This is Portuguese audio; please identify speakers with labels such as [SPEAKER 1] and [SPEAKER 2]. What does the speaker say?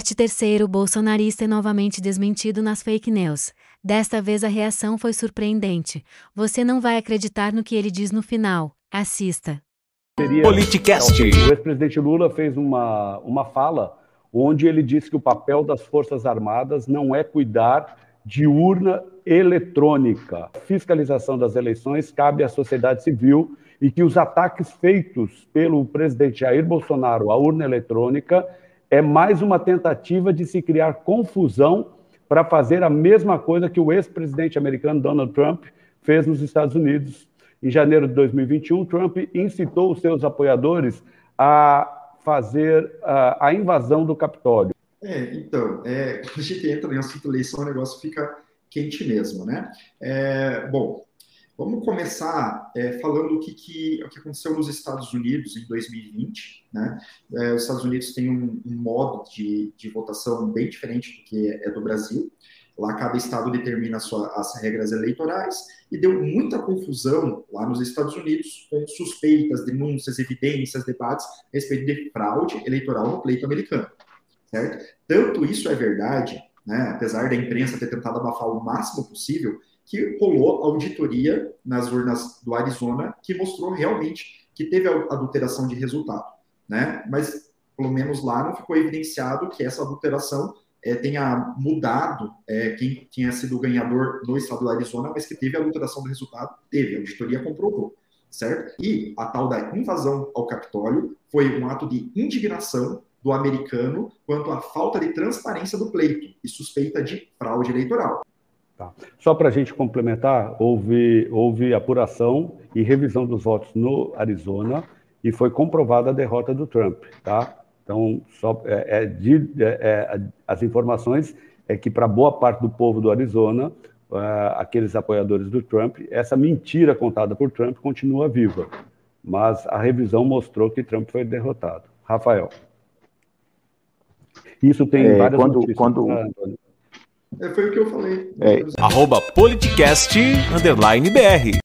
[SPEAKER 1] Corte terceiro: bolsonarista é novamente desmentido nas fake news. Desta vez a reação foi surpreendente. Você não vai acreditar no que ele diz no final. Assista.
[SPEAKER 2] Politicast.
[SPEAKER 3] O ex-presidente Lula fez uma, uma fala onde ele disse que o papel das Forças Armadas não é cuidar de urna eletrônica. A fiscalização das eleições cabe à sociedade civil e que os ataques feitos pelo presidente Jair Bolsonaro à urna eletrônica é mais uma tentativa de se criar confusão para fazer a mesma coisa que o ex-presidente americano Donald Trump fez nos Estados Unidos. Em janeiro de 2021, Trump incitou os seus apoiadores a fazer a, invasão do Capitólio.
[SPEAKER 4] É, então, é, a gente entra em assunto eleição, o negócio fica quente mesmo, né? É, bom, vamos começar é, falando o que, que, o que aconteceu nos Estados Unidos em 2020, né? É, os Estados Unidos têm um, um modo de, de, votação bem diferente do que é do Brasil. Lá cada estado determina sua, as regras eleitorais e deu muita confusão lá nos Estados Unidos com suspeitas, denúncias, evidências, debates a respeito de fraude eleitoral no pleito americano certo? Tanto isso é verdade, né, apesar da imprensa ter tentado abafar o máximo possível, que rolou auditoria nas urnas do Arizona que mostrou realmente que teve adulteração de resultado, né? Mas pelo menos lá não ficou evidenciado que essa adulteração é, tenha mudado é, quem tinha sido o ganhador no estado do Arizona, mas que teve adulteração do resultado, teve, a auditoria comprovou, certo? E a tal da invasão ao Capitólio foi um ato de indignação do americano quanto à falta de transparência do pleito e suspeita de fraude eleitoral.
[SPEAKER 3] Tá. Só para a gente complementar, houve, houve apuração e revisão dos votos no Arizona e foi comprovada a derrota do Trump. Tá? Então, só, é, é, de, é, é as informações é que para boa parte do povo do Arizona, é, aqueles apoiadores do Trump, essa mentira contada por Trump continua viva. Mas a revisão mostrou que Trump foi derrotado. Rafael. Isso tem é, várias
[SPEAKER 5] quando, notícias. Quando...
[SPEAKER 4] É, foi o que eu falei. É.
[SPEAKER 2] Arroba politicast, underline BR.